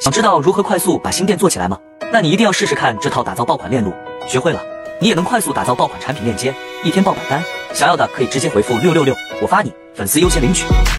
想知道如何快速把新店做起来吗？那你一定要试试看这套打造爆款链路。学会了你也能快速打造爆款产品链接一天爆百单想要的可以直接回复六六六我发你粉丝优先领取。